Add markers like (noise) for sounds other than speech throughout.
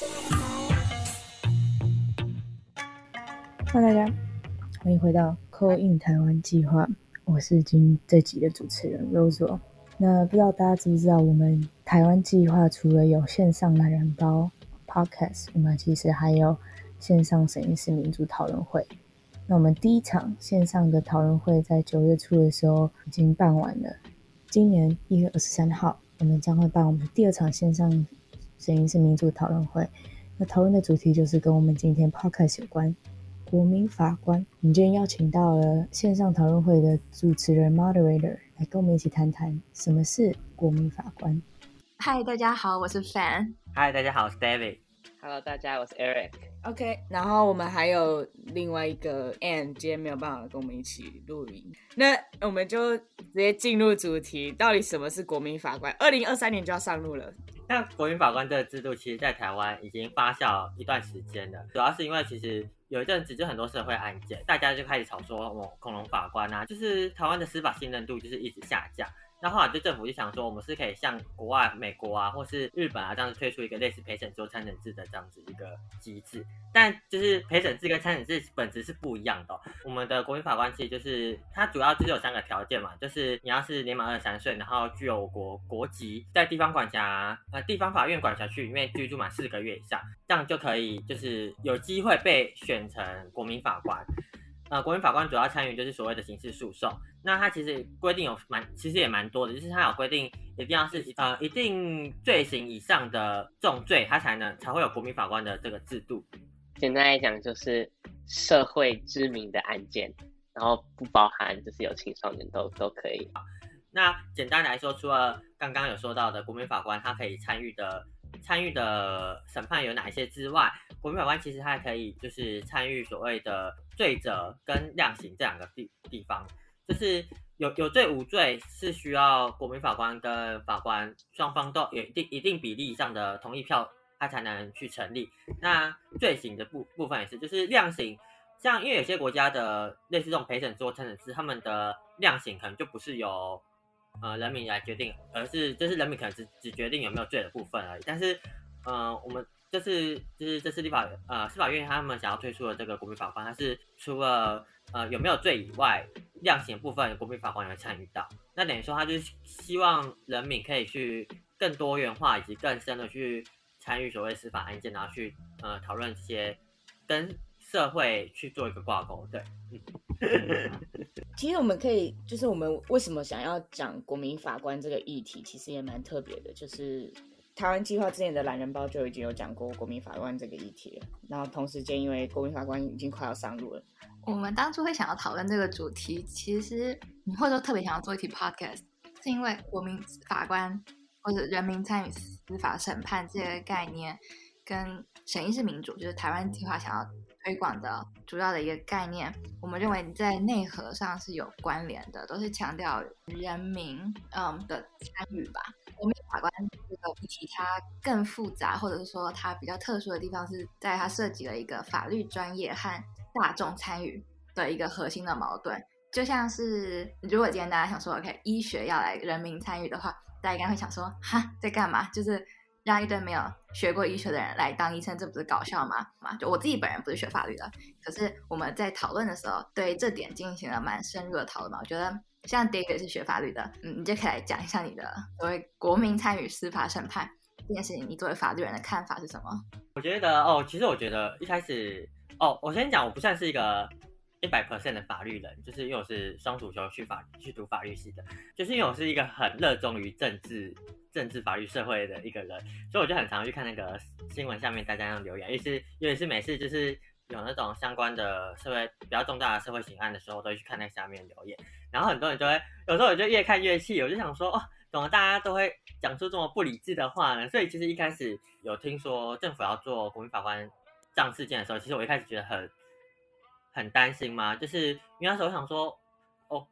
欢迎大家，欢迎回到 Call In 台湾计划，我是今这集的主持人 Rose。那不知道大家知不知道，我们台湾计划除了有线上懒人包 Podcast，我们其实还有线上审议式民主讨论会。那我们第一场线上的讨论会在九月初的时候已经办完了，今年一月二十三号，我们将会办我们的第二场线上审议式民主讨论会。那讨论的主题就是跟我们今天 Podcast 有关。国民法官，我们今天邀请到了线上讨论会的主持人 Moderator 来跟我们一起谈谈什么是国民法官。嗨，大家好，我是 Fan。嗨，大家好，我是 David。Hello，大家，我是 Eric。OK，然后我们还有另外一个 Anne，今天没有办法跟我们一起录音，那我们就直接进入主题，到底什么是国民法官？二零二三年就要上路了。那国民法官这个制度，其实在台湾已经发酵一段时间了，主要是因为其实有一阵子就很多社会案件，大家就开始吵说哦，恐龙法官啊，就是台湾的司法信任度就是一直下降。那后来就政府就想说，我们是可以像国外美国啊，或是日本啊这样子推出一个类似陪审制、参审制的这样子一个机制。但就是陪审制跟参审制本质是不一样的、我们的国民法官其实就是它主要就是有三个条件嘛，就是你要是年满二十三岁，然后具有我国国籍，在地方管辖呃地方法院管辖区里面居住满四个月以上，这样就可以就是有机会被选成国民法官。呃，国民法官主要参与就是所谓的刑事诉讼。那它其实规定有蛮，其实也蛮多的，就是它有规定一定要是呃一定罪行以上的重罪，它才能才会有国民法官的这个制度。简单来讲，就是社会知名的案件，然后不包含就是有青少年都都可以。那简单来说，除了刚刚有说到的国民法官他可以参与的参与的审判有哪一些之外，国民法官其实还可以就是参与所谓的罪责跟量刑这两个地地方，就是有有罪无罪是需要国民法官跟法官双方都有一定一定比例以上的同意票，他才能去成立。那罪行的部部分也是，就是量刑。像因为有些国家的类似这种陪审制或参审制，他们的量刑可能就不是由呃人民来决定，而是就是人民可能只只决定有没有罪的部分而已。但是呃我们这次就是这次立法呃司法院他们想要推出的这个国民法官，它是除了呃有没有罪以外，量刑部分国民法官也会参与到。那等于说他就是希望人民可以去更多元化以及更深的去参与所谓司法案件，然后去呃讨论这些跟社会去做一个挂钩。对，(laughs) 其实我们可以，就是我们为什么想要讲国民法官这个议题，其实也蛮特别的。就是台湾计划之前的懒人包就已经有讲过国民法官这个议题了。然后同时间，因为国民法官已经快要上路了，我们当初会想要讨论这个主题，其实或者说特别想要做一期 podcast，是因为国民法官或者人民参与司法审判这个概念，跟审议式民主，就是台湾计划想要推广的主要的一个概念，我们认为在内核上是有关联的，都是强调人民嗯的参与吧。国民法官这个议题它更复杂，或者是说它比较特殊的地方是在它涉及了一个法律专业和大众参与的一个核心的矛盾。就像是如果今天大家想说，OK，医学要来人民参与的话，大家应该会想说，哈，在干嘛？就是让一堆没有学过医学的人来当医生，这不是搞笑吗？嘛，就我自己本人不是学法律的，可是我们在讨论的时候，对这点进行了蛮深入的讨论嘛。我觉得像 David 是学法律的，嗯，你就可以来讲一下你的所谓国民参与司法审判这件事情，你作为法律人的看法是什么？我觉得哦，其实我觉得一开始哦，我先讲，我不算是一个一百 percent 的法律人，就是因为我是双主修去法去读法律系的，就是因为我是一个很热衷于政治、政治、法律、社会的一个人，所以我就很常去看那个新闻下面大家那种留言，也是尤其是每次就是有那种相关的社会比较重大的社会刑案的时候，我都会去看那下面留言，然后很多人就会有时候我就越看越气，我就想说哦，怎么大家都会讲出这么不理智的话呢？所以其实一开始有听说政府要做国民法官这样事件的时候，其实我一开始觉得很很担心嘛，就是因为那时候我想说，哦，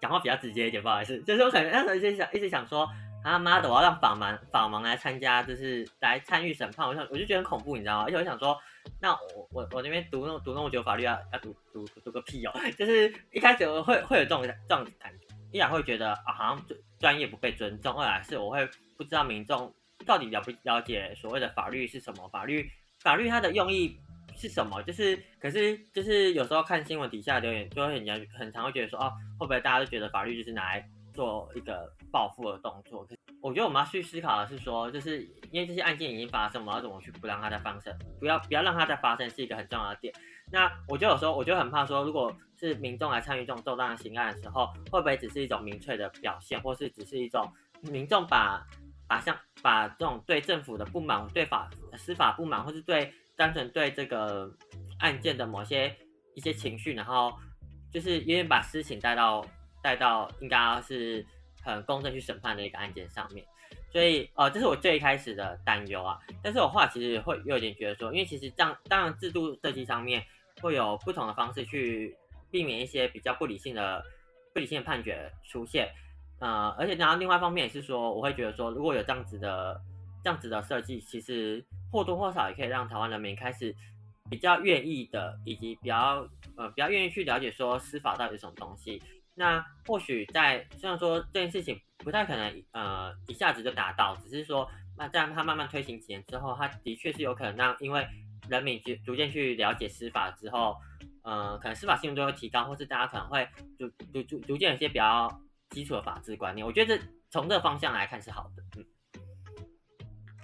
讲话比较直接一点，不好意思，就是我可能那时候一直想一直想说，啊妈的，我要让法盲法盲来参加，就是来参与审判，我想我就觉得很恐怖，你知道吗？而且我想说，那我我我那边读那读那么久法律要要读读读个屁哦，就是一开始我会会有这种这种感觉，依然会觉得啊好像专业不被尊重，二来是我会不知道民众。到底了不了解所谓的法律是什么？法律法律它的用意是什么？就是可是就是有时候看新闻底下留言，就会很常很常会觉得说，哦，会不会大家都觉得法律就是拿来做一个报复的动作？我觉得我们要去思考的是说，就是因为这些案件已经发生，我们要怎么去不让它再发生？不要不要让它再发生是一个很重要的点。那我就有时候我就很怕说，如果是民众来参与这种重大的刑案的时候，会不会只是一种民粹的表现，或是只是一种民众把把像把这种对政府的不满、对法司法不满，或是对单纯对这个案件的某些一些情绪，然后就是有点把私情带到带到应该是很公正去审判的一个案件上面。所以呃，这是我最开始的担忧啊。但是我后来其实会有点觉得说，因为其实这样当然制度设计上面。会有不同的方式去避免一些比较不理性的不理性的判决出现，呃，而且然后另外一方面也是说，我会觉得说，如果有这样子的这样子的设计，其实或多或少也可以让台湾人民开始比较愿意的，以及比较呃比较愿意去了解说司法到底是什么东西。那或许在虽然说这件事情不太可能呃一下子就达到，只是说那在它慢慢推行几年之后，它的确是有可能让因为。人民逐逐渐去了解司法之后，呃，可能司法信用度会提高，或是大家可能会逐逐逐逐渐有些比较基础的法治观念。我觉得从这个方向来看是好的。嗯，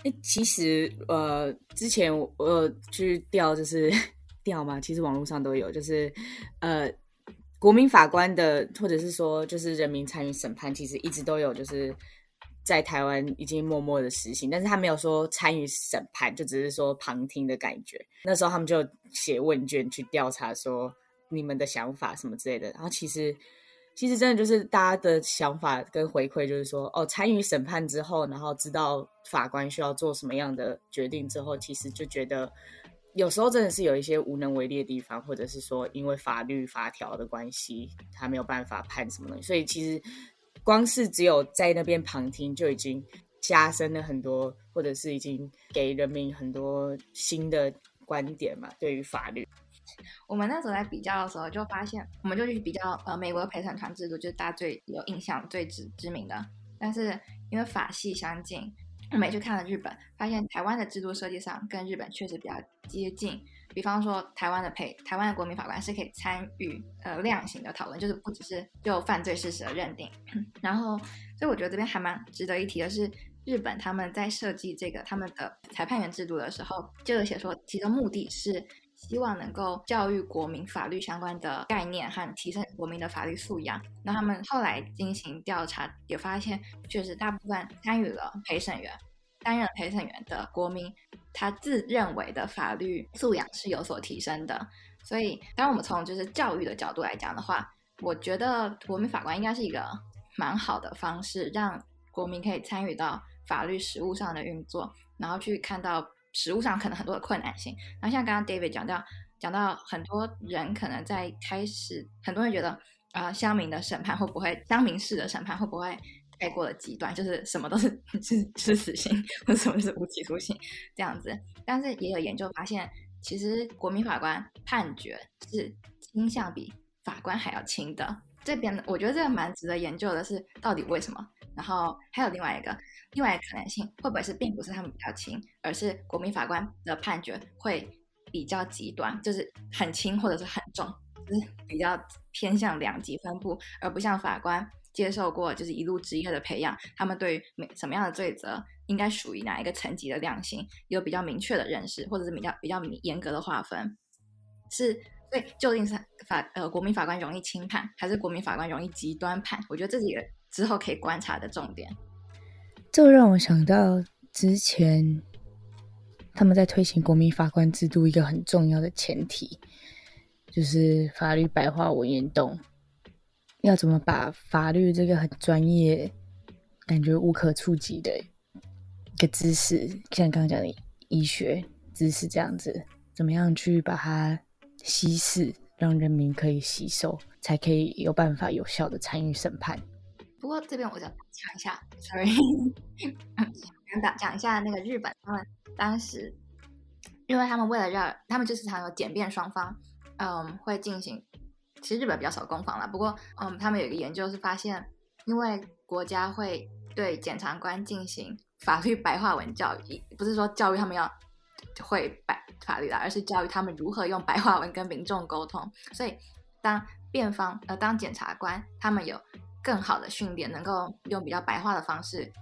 哎，其实呃，之前我去调就是 (laughs) 调嘛，其实网络上都有，就是呃，国民法官的，或者是说就是人民参与审判，其实一直都有就是。在台湾已经默默的实行，但是他没有说参与审判，就只是说旁听的感觉。那时候他们就写问卷去调查，说你们的想法什么之类的。然后其实，其实真的就是大家的想法跟回馈，就是说，哦，参与审判之后，然后知道法官需要做什么样的决定之后，其实就觉得有时候真的是有一些无能为力的地方，或者是说因为法律法条的关系，他没有办法判什么东西。所以其实。光是只有在那边旁听，就已经加深了很多，或者是已经给人民很多新的观点嘛。对于法律，我们那时候在比较的时候，就发现，我们就去比较呃美国的陪审团制度，就是大家最有印象、最知知名的。但是因为法系相近，我们也去看了日本，发现台湾的制度设计上跟日本确实比较接近。比方说，台湾的陪台湾的国民法官是可以参与呃量刑的讨论，就是不只是就犯罪事实的认定。(clears throat) 然后，所以我觉得这边还蛮值得一提的是，日本他们在设计这个他们的裁判员制度的时候，就有写说，其中目的是希望能够教育国民法律相关的概念和提升国民的法律素养。那他们后来进行调查，也发现确实大部分参与了陪审员。担任陪审员的国民，他自认为的法律素养是有所提升的。所以，当我们从就是教育的角度来讲的话，我觉得国民法官应该是一个蛮好的方式，让国民可以参与到法律实务上的运作，然后去看到实务上可能很多的困难性。然后像刚刚 David 讲到，讲到很多人可能在开始，很多人觉得啊，乡民的审判会不会，乡民式的审判会不会？太过的极端，就是什么都是是是死刑，或者什么是无期徒刑这样子。但是也有研究发现，其实国民法官判决是倾向比法官还要轻的。这边我觉得这个蛮值得研究的，是到底为什么？然后还有另外一个另外一个可能性，会不会是并不是他们比较轻，而是国民法官的判决会比较极端，就是很轻或者是很重，就是比较偏向两极分布，而不像法官。接受过就是一路职业的培养，他们对于每什么样的罪责应该属于哪一个层级的量刑有比较明确的认识，或者是比较比较严格的划分。是，所以究竟是法呃国民法官容易轻判，还是国民法官容易极端判？我觉得这是一个之后可以观察的重点。这让我想到之前他们在推行国民法官制度一个很重要的前提，就是法律白话文运动。要怎么把法律这个很专业、感觉无可触及的一个知识，像刚刚讲的医学知识这样子，怎么样去把它稀释，让人民可以吸收，才可以有办法有效的参与审判？不过这边我想讲一下，sorry，(laughs) 讲讲一下那个日本，他们当时，因为他们为了让他们就是常有简便双方，嗯，会进行。其实日本比较少攻防了，不过，嗯，他们有一个研究是发现，因为国家会对检察官进行法律白话文教育，不是说教育他们要会白法律啦，而是教育他们如何用白话文跟民众沟通。所以，当辩方呃当检察官，他们有更好的训练，能够用比较白话的方式，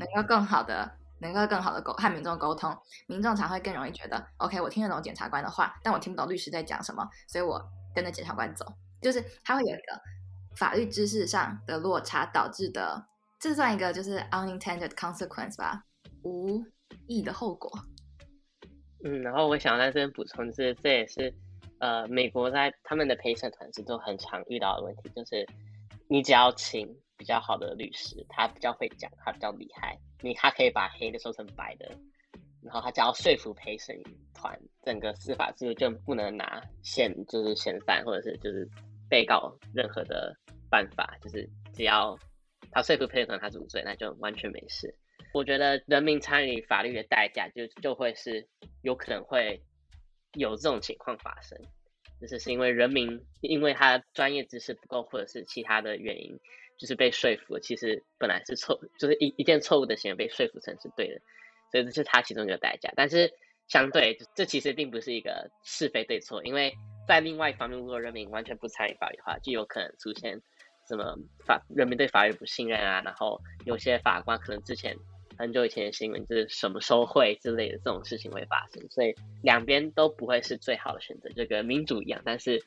能够更好的能够更好的沟和民众沟通，民众才会更容易觉得，OK，我听得懂检察官的话，但我听不懂律师在讲什么，所以我跟着检察官走，就是他会有一个法律知识上的落差导致的。这算一个就是 unintended consequence 吧，无意的后果。嗯，然后我想在这边补充，就是这也是呃美国在他们的陪审团是都很常遇到的问题，就是你只要请比较好的律师，他比较会讲，他比较厉害，你他可以把黑的说成白的，然后他只要说服陪审团，整个司法制度就不能拿嫌就是嫌犯或者是就是被告任何的办法，就是只要。他说服陪审团他是无罪，那就完全没事。我觉得人民参与法律的代价，就就会是有可能会有这种情况发生，就是是因为人民因为他专业知识不够，或者是其他的原因，就是被说服，其实本来是错，就是一一件错误的行为被说服成是对的，所以这是他其中一个代价。但是相对，这其实并不是一个是非对错，因为在另外一方面，如果人民完全不参与法律的话，就有可能出现。什么法人民对法律不信任啊？然后有些法官可能之前很久以前的新闻就是什么收贿之类的这种事情会发生，所以两边都不会是最好的选择，就跟民主一样。但是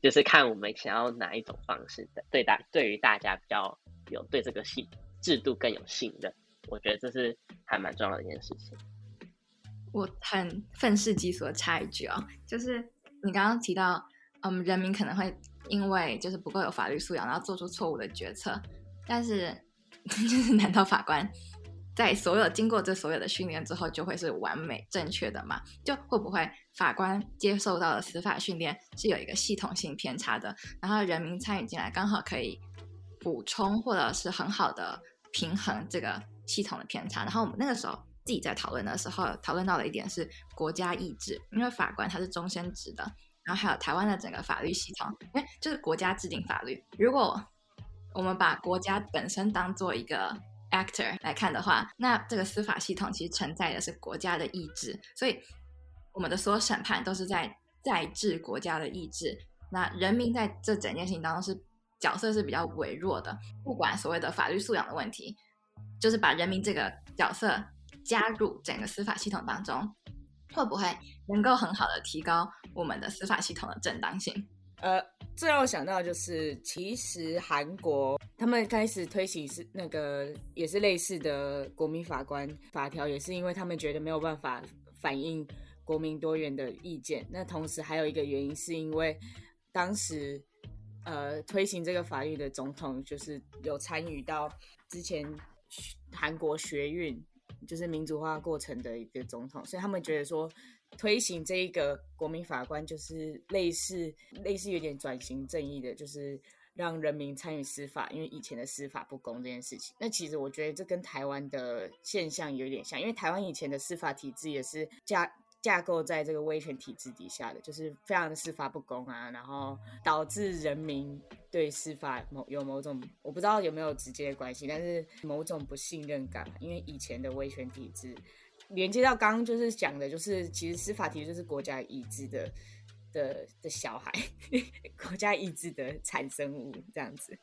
就是看我们想要哪一种方式的对大对于大家比较有对这个系制度更有信任，我觉得这是还蛮重要的一件事情。我很愤世嫉俗的插一句哦，就是你刚刚提到，嗯，人民可能会。因为就是不够有法律素养，然后做出错误的决策。但是，(laughs) 就是难道法官在所有经过这所有的训练之后，就会是完美正确的嘛？就会不会法官接受到的司法训练是有一个系统性偏差的？然后人民参与进来，刚好可以补充或者是很好的平衡这个系统的偏差。然后我们那个时候自己在讨论的时候，讨论到的一点是国家意志，因为法官他是终身职的。然后还有台湾的整个法律系统，因为就是国家制定法律。如果我们把国家本身当做一个 actor 来看的话，那这个司法系统其实承载的是国家的意志，所以我们的所有审判都是在在治国家的意志。那人民在这整件事情当中是角色是比较微弱的，不管所谓的法律素养的问题，就是把人民这个角色加入整个司法系统当中。会不会能够很好的提高我们的司法系统的正当性？呃，这让我想到就是，其实韩国他们开始推行是那个也是类似的国民法官法条，也是因为他们觉得没有办法反映国民多元的意见。那同时还有一个原因，是因为当时呃推行这个法律的总统就是有参与到之前韩国学运。就是民主化过程的一个总统，所以他们觉得说推行这一个国民法官就是类似类似有点转型正义的，就是让人民参与司法，因为以前的司法不公这件事情。那其实我觉得这跟台湾的现象有点像，因为台湾以前的司法体制也是加。架构在这个威权体制底下的，就是非常的司法不公啊，然后导致人民对司法某有某种我不知道有没有直接的关系，但是某种不信任感，因为以前的威权体制连接到刚刚就是讲的，就是其实司法体制就是国家意志的的的小孩，(laughs) 国家意志的产生物这样子。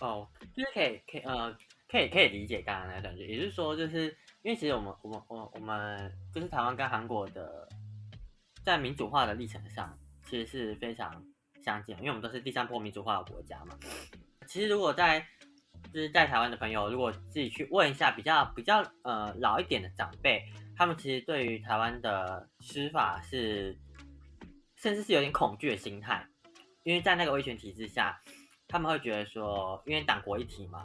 哦，就是可以可以呃可以可以理解刚刚那个感觉，也就是说就是。因为其实我们我们我我们就是台湾跟韩国的在民主化的历程上，其实是非常相近，因为我们都是第三波民主化的国家嘛。其实如果在就是在台湾的朋友，如果自己去问一下比较比较呃老一点的长辈，他们其实对于台湾的司法是甚至是有点恐惧的心态，因为在那个威权体制下，他们会觉得说，因为党国一体嘛，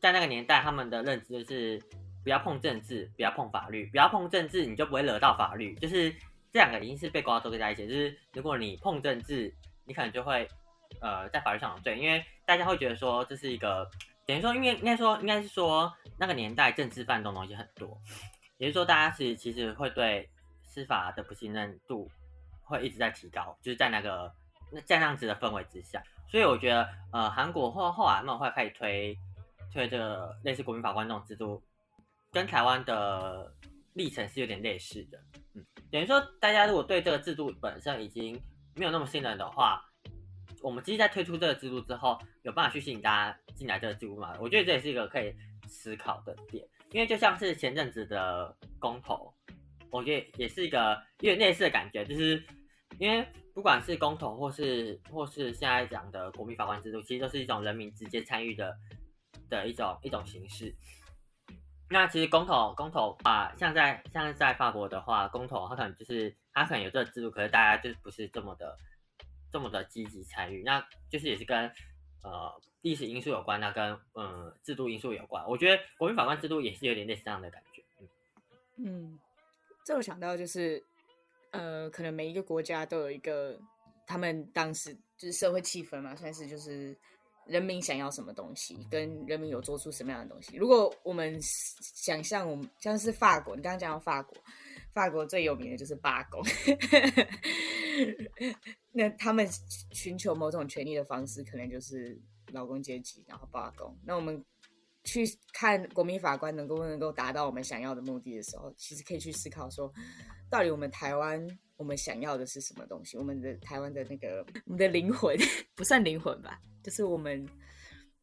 在那个年代他们的认知就是。不要碰政治，不要碰法律，不要碰政治，你就不会惹到法律。就是这两个已经是被挂钩在一起。就是如果你碰政治，你可能就会呃在法律上有罪，因为大家会觉得说这是一个等于说，因为应该说应该是说那个年代政治犯动东西很多，也就是说大家是其实会对司法的不信任度会一直在提高，就是在那个那这样子的氛围之下，所以我觉得呃韩国后后来他们会开始推推这个类似国民法官这种制度。跟台湾的历程是有点类似的。嗯，等于说大家如果对这个制度本身已经没有那么信任的话，我们其实在推出这个制度之后，有办法去吸引大家进来这个制度吗？我觉得这也是一个可以思考的点，因为就像是前阵子的公投，我觉得也是一个有点类似的感觉，就是因为不管是公投或是或是现在讲的国民法官制度，其实都是一种人民直接参与的的一种一种形式。那其实公投公投啊，像在像在法国的话，公投它可能就是它可能有这个制度，可是大家就不是这么的。这么的积极参与，那就是也是跟呃历史因素有关，那跟嗯制度因素有关。我觉得国民法官制度也是有点类似这样的感觉。嗯，这我想到就是呃，可能每一个国家都有一个他们当时就是社会气氛嘛，算是就是人民想要什么东西，跟人民有做出什么样的东西。如果我们想象我们像是法国，你刚刚讲到法国。法国最有名的就是罢工，那他们寻求某种权利的方式，可能就是劳工阶级，然后罢工。那我们去看国民法官能够不能够达到我们想要的目的的时候，其实可以去思考说，到底我们台湾我们想要的是什么东西？我们的台湾的那个我们的灵魂 (laughs) 不算灵魂吧，就是我们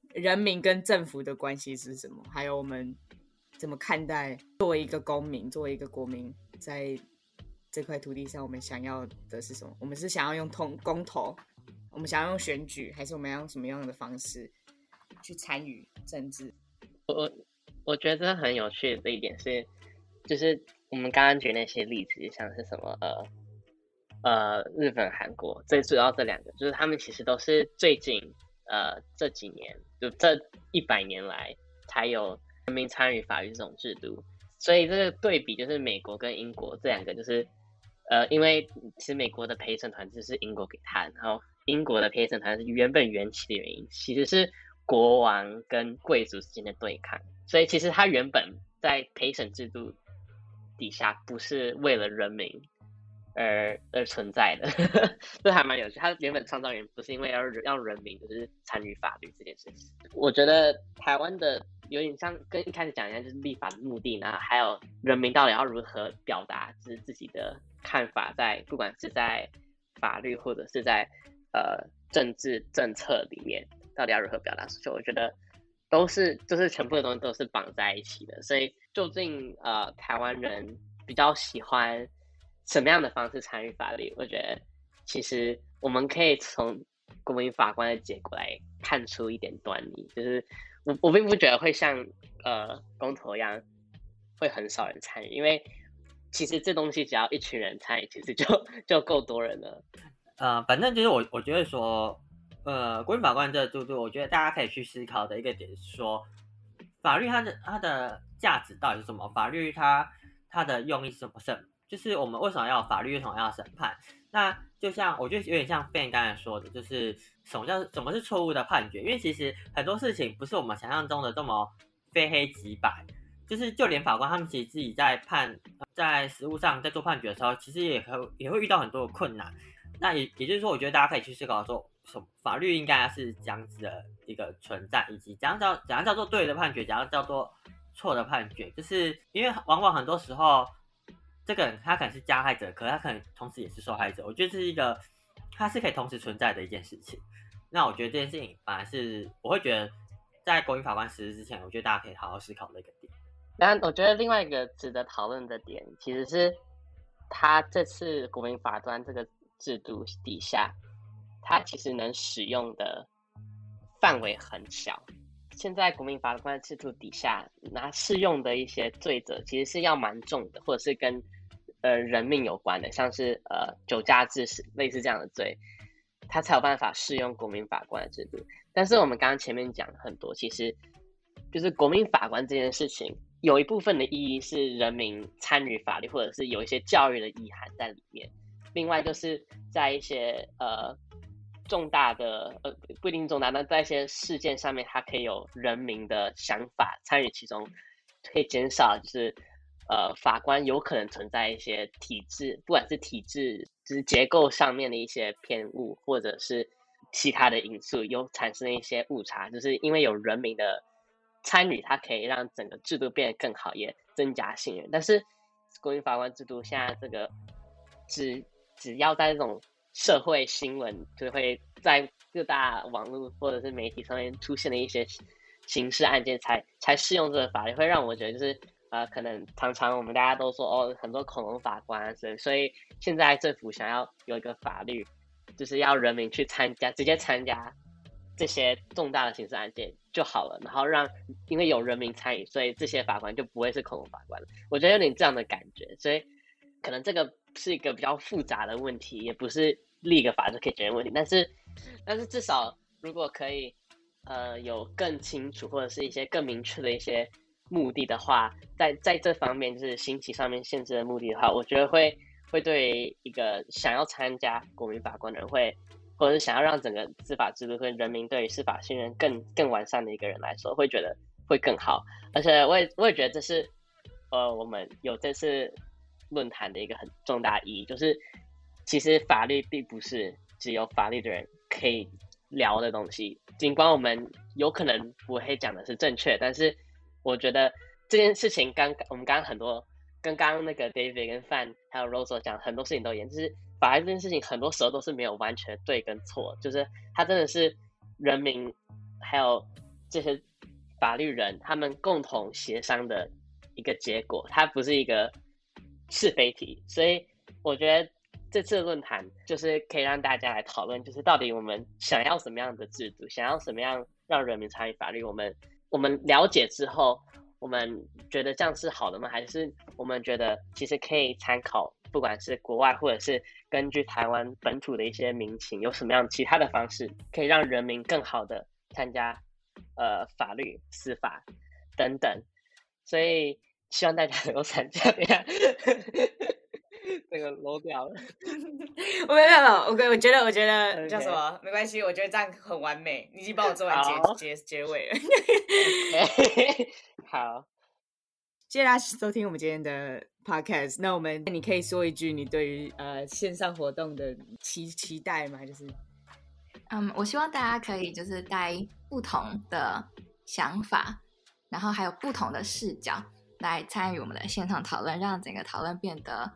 人民跟政府的关系是什么？还有我们怎么看待作为一个公民，作为一个国民？在这块土地上，我们想要的是什么？我们是想要用通公投，我们想要用选举，还是我们要用什么样的方式去参与政治？我我我觉得很有趣的一点是，就是我们刚刚举那些例子，像是什么呃呃日本、韩国，最主要这两个，就是他们其实都是最近呃这几年，就这一百年来才有人民参与法律这种制度。所以这个对比就是美国跟英国这两个，就是呃，因为其实美国的陪审团制是英国给他，然后英国的陪审团是原本缘起的原因，其实是国王跟贵族之间的对抗。所以其实他原本在陪审制度底下，不是为了人民而而存在的，(laughs) 这还蛮有趣。他原本创造人不是因为要让人民就是参与法律这件事情。我觉得台湾的。有点像跟一开始讲一样，就是立法的目的，呢还有人民到底要如何表达就是自己的看法，在不管是在法律或者是在呃政治政策里面，到底要如何表达诉求，我觉得都是就是全部的东西都是绑在一起的。所以究竟呃台湾人比较喜欢什么样的方式参与法律？我觉得其实我们可以从国民法官的结果来看出一点端倪，就是。我我并不觉得会像呃公投一样会很少人参与，因为其实这东西只要一群人参与，其实就就够多人了。呃，反正就是我我觉得说，呃，国民法官这制度，我觉得大家可以去思考的一个点是说，法律它的它的价值到底是什么？法律它它的用意是什么？就是我们为什么要法律？为什么要审判？那就像我觉得有点像 Ben 刚才说的，就是什么叫什么是错误的判决？因为其实很多事情不是我们想象中的这么非黑即白，就是就连法官他们其实自己在判在实务上在做判决的时候，其实也会也会遇到很多的困难。那也也就是说，我觉得大家可以去思考说，什法律应该是这样子的一个存在，以及怎样叫怎样叫做对的判决，怎样叫做错的判决，就是因为往往很多时候。这个人他可能是加害者，可他可能同时也是受害者。我觉得这是一个，他是可以同时存在的一件事情。那我觉得这件事情反而是我会觉得，在国民法官实施之前，我觉得大家可以好好思考的一个点。但我觉得另外一个值得讨论的点，其实是他这次国民法官这个制度底下，他其实能使用的范围很小。现在国民法官制度底下，那适用的一些罪责其实是要蛮重的，或者是跟呃人命有关的，像是呃酒驾致死类似这样的罪，他才有办法适用国民法官的制度。但是我们刚刚前面讲很多，其实就是国民法官这件事情，有一部分的意义是人民参与法律，或者是有一些教育的意涵在里面。另外就是在一些呃。重大的呃不一定重大，那在一些事件上面，它可以有人民的想法参与其中，可以减少就是呃法官有可能存在一些体制，不管是体制就是结构上面的一些偏误，或者是其他的因素有产生一些误差，就是因为有人民的参与，它可以让整个制度变得更好，也增加信任。但是国民法官制度现在这个只只要在这种社会新闻，就会在各大网络或者是媒体上面出现的一些刑事案件，才才适用这个法律，会让我觉得就是呃，可能常常我们大家都说哦，很多恐龙法官，所以所以现在政府想要有一个法律，就是要人民去参加，直接参加这些重大的刑事案件就好了，然后让因为有人民参与，所以这些法官就不会是恐龙法官了。我觉得有点这样的感觉，所以可能这个是一个比较复杂的问题，也不是立个法就可以解决问题，但是但是至少如果可以。呃，有更清楚或者是一些更明确的一些目的的话，在在这方面就是刑期上面限制的目的的话，我觉得会会对一个想要参加国民法官的人会，或者是想要让整个司法制度跟人民对于司法信任更更完善的一个人来说，会觉得会更好。而且我也我也觉得这是呃我们有这次论坛的一个很重大意义，就是其实法律并不是只有法律的人可以。聊的东西，尽管我们有可能不会讲的是正确，但是我觉得这件事情刚我们刚刚很多跟刚刚那个 David 跟 Fan 还有 Rose 讲很多事情都一样，就是法律这件事情很多时候都是没有完全对跟错，就是它真的是人民还有这些法律人他们共同协商的一个结果，它不是一个是非题，所以我觉得。这次论坛就是可以让大家来讨论，就是到底我们想要什么样的制度，想要什么样让人民参与法律。我们我们了解之后，我们觉得这样是好的吗？还是我们觉得其实可以参考，不管是国外或者是根据台湾本土的一些民情，有什么样其他的方式可以让人民更好的参加呃法律、司法等等。所以希望大家能够参加呀。那个漏掉了，(laughs) 我没有了。OK，我觉得，我觉得叫什么？没关系，我觉得这样很完美。你已经帮我做完结结结尾了。(laughs) 好，谢谢大家收听我们今天的 Podcast。那我们，你可以说一句你对于呃线上活动的期期待吗？就是，嗯，我希望大家可以就是带不同的想法，然后还有不同的视角来参与我们的现场讨论，让整个讨论变得。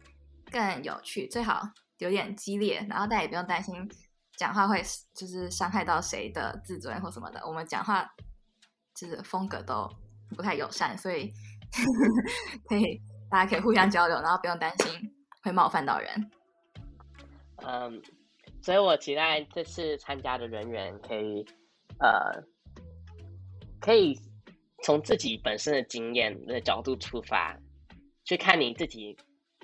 更有趣，最好有点激烈，然后大家也不用担心讲话会就是伤害到谁的自尊或什么的。我们讲话就是风格都不太友善，所以 (laughs) 可以大家可以互相交流，然后不用担心会冒犯到人。嗯，所以我期待这次参加的人员可以呃，可以从自己本身的经验的角度出发，去看你自己。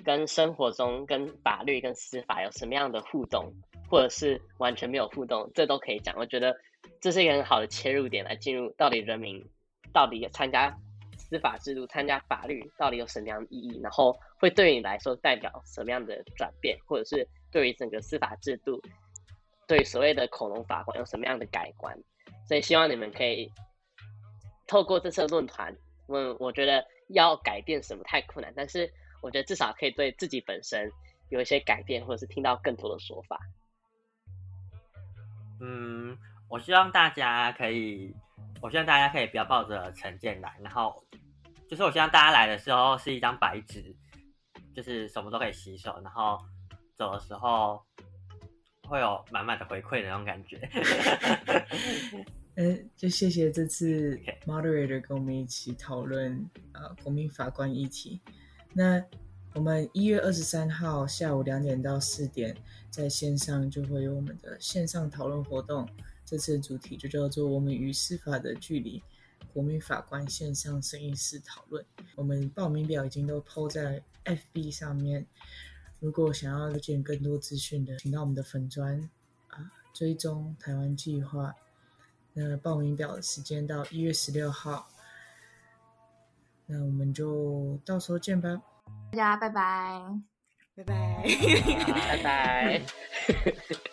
跟生活中、跟法律、跟司法有什么样的互动，或者是完全没有互动，这都可以讲。我觉得这是一个很好的切入点，来进入到底人民到底参加司法制度、参加法律到底有什么样的意义，然后会对你来说代表什么样的转变，或者是对于整个司法制度、对所谓的恐龙法官有什么样的改观。所以希望你们可以透过这次论坛，我我觉得要改变什么太困难，但是。我觉得至少可以对自己本身有一些改变，或者是听到更多的说法。嗯，我希望大家可以，我希望大家可以不要抱着成见来，然后就是我希望大家来的时候是一张白纸，就是什么都可以吸收，然后走的时候会有满满的回馈的那种感觉。(laughs) 嗯，就谢谢这次 moderator 跟我们一起讨论呃国民法官议题。那我们一月二十三号下午两点到四点，在线上就会有我们的线上讨论活动。这次的主题就叫做“我们与司法的距离”，国民法官线上审议室讨论。我们报名表已经都抛在 FB 上面，如果想要了解更多资讯的，请到我们的粉砖啊，追踪台湾计划。那报名表的时间到一月十六号。那我们就到时候见吧，大家拜拜，拜拜，拜拜。